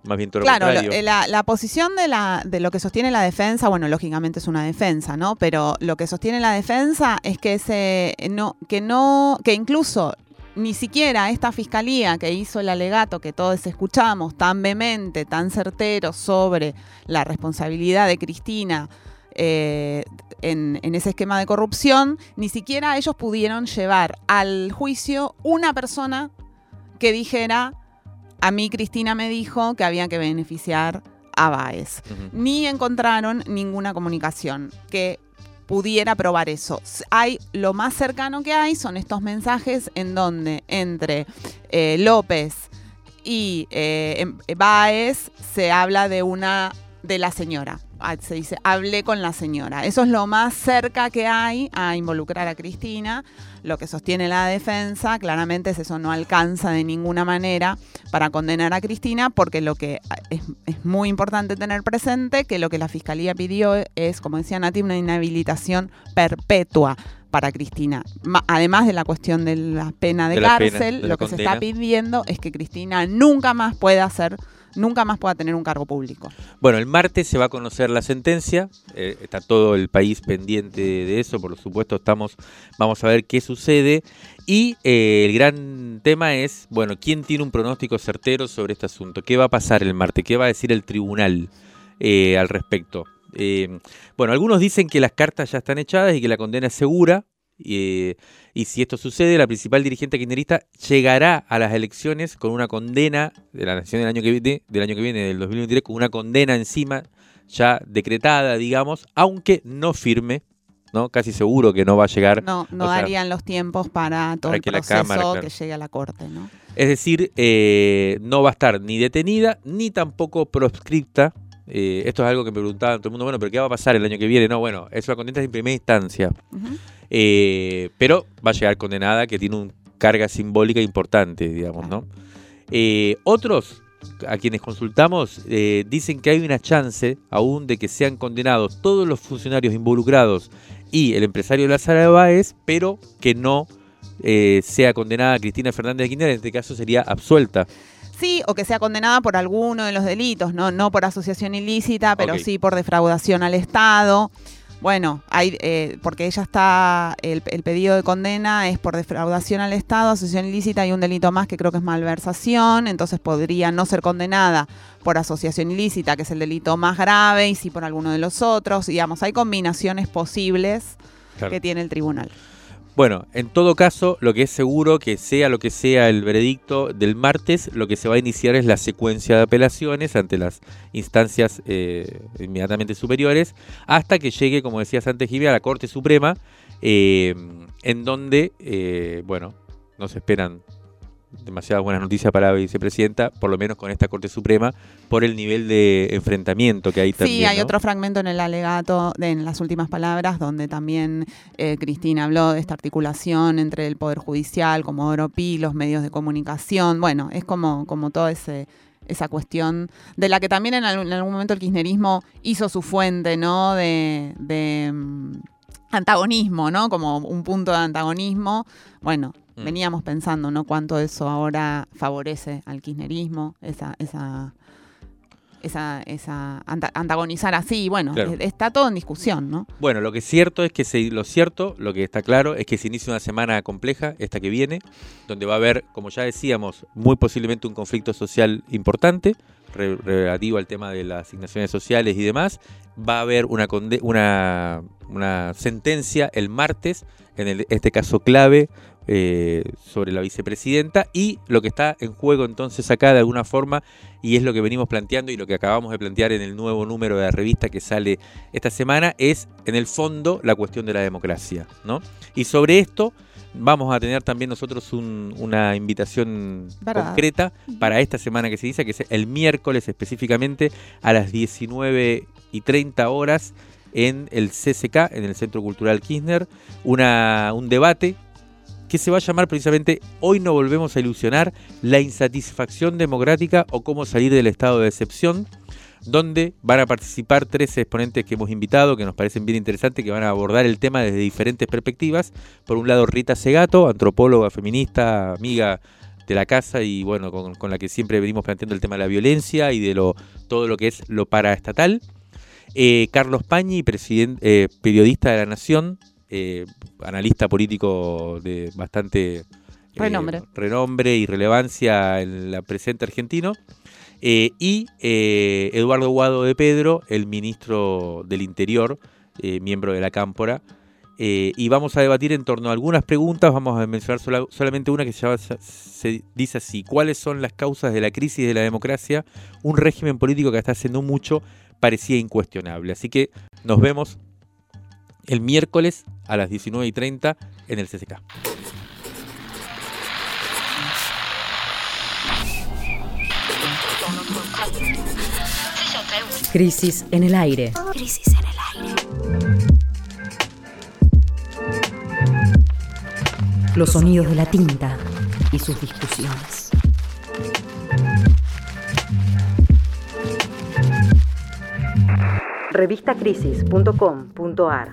más bien todo claro, lo eh, la, la, posición de, la, de lo que sostiene la defensa, bueno, lógicamente es una defensa, ¿no? Pero lo que sostiene la defensa es que ese no, que no, que incluso ni siquiera esta fiscalía que hizo el alegato que todos escuchamos tan vehemente, tan certero sobre la responsabilidad de Cristina eh, en, ese esquema de corrupción, ni siquiera ellos pudieron llevar al juicio una persona que dijera, a mí Cristina me dijo que había que beneficiar a Baez. Ni encontraron ninguna comunicación que pudiera probar eso. Hay lo más cercano que hay son estos mensajes en donde entre eh, López y eh, em, Baez se habla de una de la señora. Ah, se dice, hablé con la señora. Eso es lo más cerca que hay a involucrar a Cristina. Lo que sostiene la defensa, claramente es eso no alcanza de ninguna manera para condenar a Cristina, porque lo que es, muy importante tener presente, que lo que la Fiscalía pidió es, como decía Nati, una inhabilitación perpetua para Cristina. Además de la cuestión de la pena de, cárcel, lo que se está pidiendo es que Cristina nunca más pueda ser nunca más pueda tener un cargo público. Bueno, el martes se va a conocer la sentencia, eh, está todo el país pendiente de eso, por supuesto estamos, vamos a ver qué sucede. Y eh, el gran tema es, bueno, ¿quién tiene un pronóstico certero sobre este asunto? ¿Qué va a pasar el martes? ¿Qué va a decir el tribunal eh, al respecto? bueno, algunos dicen que las cartas ya están echadas y que la condena es segura, y, si esto sucede, la principal dirigente kirchnerista llegará a las elecciones con una condena de la nación del año que viene, del año que viene, del 2023, con una condena encima ya decretada, digamos, aunque no firme, ¿no? Casi seguro que no va a llegar. No, no darían los tiempos para todo el proceso que llegue a la corte, ¿no? Es decir, eh, no va a estar ni detenida ni tampoco proscripta. Eh, esto es algo que me preguntaban todo el mundo, bueno, pero ¿qué va a pasar el año que viene? No, bueno, eso la condena en primera instancia. Eh, pero va a llegar condenada que tiene una carga simbólica importante, digamos, ¿no? Eh, otros a quienes consultamos eh, dicen que hay una chance aún de que sean condenados todos los funcionarios involucrados y el empresario de la Sala de Báez, pero que no sea condenada Cristina Fernández de Kirchner, en este caso sería absuelta. Sí, o que sea condenada por alguno de los delitos, no, no por asociación ilícita, pero sí por defraudación al Estado. Bueno, hay, eh, porque ella está, el, pedido de condena es por defraudación al Estado, asociación ilícita y un delito más que creo que es malversación, entonces podría no ser condenada por asociación ilícita, que es el delito más grave, y sí por alguno de los otros. Digamos, hay combinaciones posibles que tiene el tribunal. Bueno, en todo caso, lo que es seguro que sea lo que sea el veredicto del martes, lo que se va a iniciar es la secuencia de apelaciones ante las instancias eh, inmediatamente superiores, hasta que llegue, como decías antes, Jimmy, a la Corte Suprema, eh, en donde, eh, bueno, nos esperan demasiadas buenas noticias para la vicepresidenta, por lo menos con esta Corte Suprema, por el nivel de enfrentamiento que hay también. Sí, hay ¿no? otro fragmento en el alegato, de, en las últimas palabras, donde también eh, Cristina habló de esta articulación entre el Poder Judicial, como Pi, los medios de comunicación. Bueno, es como, como todo ese esa cuestión de la que también en algún, en algún momento el kirchnerismo hizo su fuente, ¿no? De, de mm, antagonismo, ¿no? Como un punto de antagonismo. Bueno, Mm. veníamos pensando, ¿no? Cuánto eso ahora favorece al kirchnerismo, esa, esa, esa, esa anta- antagonizar así. Bueno, Claro. eh, está todo en discusión, ¿no? Bueno, lo que es cierto es que se, lo cierto, lo que está claro, es que se inicia una semana compleja, esta que viene, donde va a haber, como ya decíamos, muy posiblemente un conflicto social importante re- relativo al tema de las asignaciones sociales y demás. Va a haber una, conde- una, una sentencia el martes, en el- este caso clave, eh, sobre la vicepresidenta y lo que está en juego entonces acá de alguna forma y es lo que venimos planteando y lo que acabamos de plantear en el nuevo número de la revista que sale esta semana es en el fondo la cuestión de la democracia, ¿no? Y sobre esto vamos a tener también nosotros un- una invitación Verdad. concreta para esta semana que se dice, que es el miércoles específicamente a las 19 y 30 horas en el CCK, en el Centro Cultural Kirchner, una, un debate que se va a llamar precisamente Hoy no volvemos a ilusionar la insatisfacción democrática o cómo salir del estado de excepción, donde van a participar tres exponentes que hemos invitado, que nos parecen bien interesantes, que van a abordar el tema desde diferentes perspectivas. Por un lado, Rita Segato, antropóloga, feminista, amiga de la casa y bueno, con, la que siempre venimos planteando el tema de la violencia y de lo todo lo que es lo paraestatal. Eh, Carlos Pañi, eh, periodista de la Nación, eh, analista político de bastante eh, Renombre. renombre y relevancia en la presente argentino. Eh, y Eduardo Guado de Pedro, el ministro del Interior, miembro de la Cámpora. Eh, y vamos a debatir en torno a algunas preguntas. Vamos a mencionar sola- solamente una que se, llama- se dice así: ¿Cuáles son las causas de la crisis de la democracia? Un régimen político que hasta hace no mucho parecía incuestionable. Así que nos vemos el miércoles a las 19 y 30 en el CCK. Crisis en el aire. Crisis en el aire. Los sonidos de la tinta y sus discusiones. Revistacrisis.com.ar